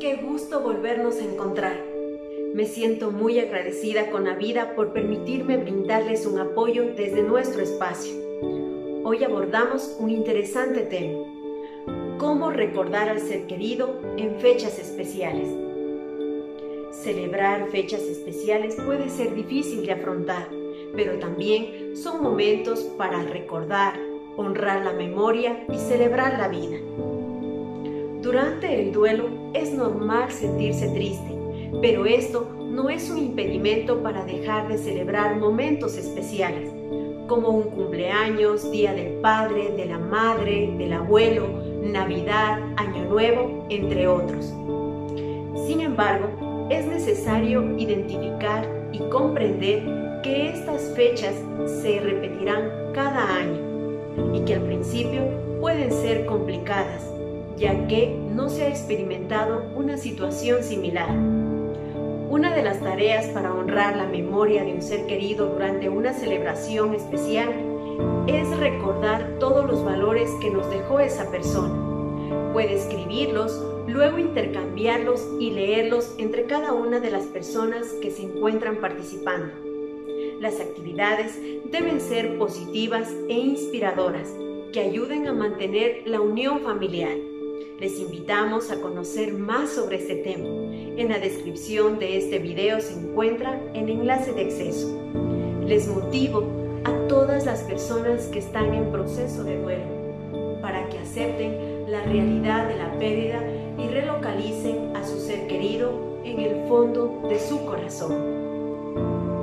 qué gusto volvernos a encontrar. Me siento muy agradecida con la vida por permitirme brindarles un apoyo desde nuestro espacio. Hoy abordamos un interesante tema. ¿Cómo recordar al ser querido en fechas especiales? Celebrar fechas especiales puede ser difícil de afrontar, pero también son momentos para recordar, honrar la memoria y celebrar la vida. Durante el duelo es normal sentirse triste, pero esto no es un impedimento para dejar de celebrar momentos especiales, como un cumpleaños, Día del Padre, de la Madre, del Abuelo, Navidad, Año Nuevo, entre otros. Sin embargo, es necesario identificar y comprender que estas fechas se repetirán cada año y que al principio pueden ser complicadas ya que no se ha experimentado una situación similar. Una de las tareas para honrar la memoria de un ser querido durante una celebración especial es recordar todos los valores que nos dejó esa persona. Puede escribirlos, luego intercambiarlos y leerlos entre cada una de las personas que se encuentran participando. Las actividades deben ser positivas e inspiradoras, que ayuden a mantener la unión familiar. Les invitamos a conocer más sobre este tema. En la descripción de este video se encuentra el enlace de acceso. Les motivo a todas las personas que están en proceso de duelo para que acepten la realidad de la pérdida y relocalicen a su ser querido en el fondo de su corazón.